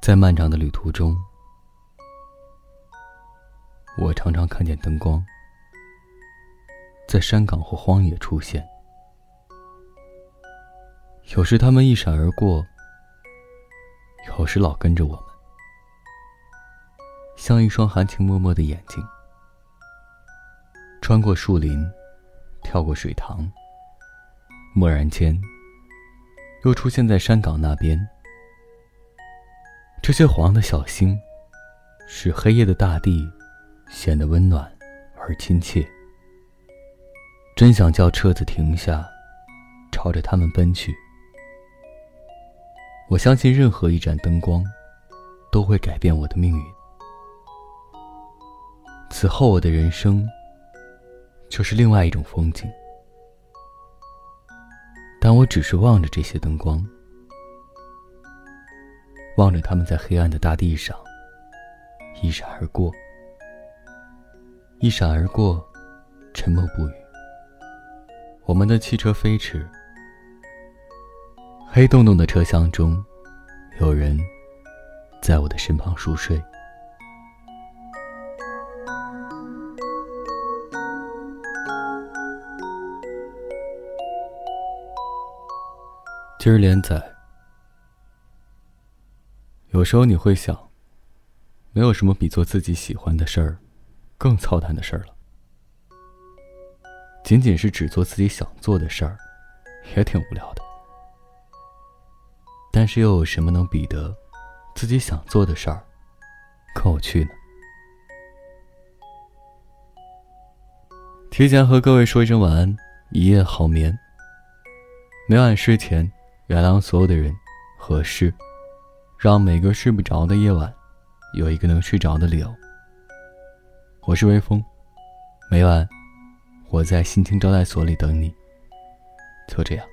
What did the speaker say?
在漫长的旅途中，我常常看见灯光在山岗或荒野出现。有时他们一闪而过，有时老跟着我们，像一双含情脉脉的眼睛，穿过树林，跳过水塘，蓦然间又出现在山岗那边。这些黄的小星，使黑夜的大地显得温暖而亲切。真想叫车子停下，朝着他们奔去。我相信任何一盏灯光，都会改变我的命运。此后我的人生，就是另外一种风景。但我只是望着这些灯光。望着他们在黑暗的大地上一闪而过，一闪而过，沉默不语。我们的汽车飞驰，黑洞洞的车厢中，有人在我的身旁熟睡。今儿连载。有时候你会想，没有什么比做自己喜欢的事儿更操蛋的事儿了。仅仅是只做自己想做的事儿，也挺无聊的。但是又有什么能比得自己想做的事儿更有趣呢？提前和各位说一声晚安，一夜好眠。每晚睡前，原谅所有的人和事。让每个睡不着的夜晚，有一个能睡着的理由。我是微风，每晚我在心情招待所里等你。就这样。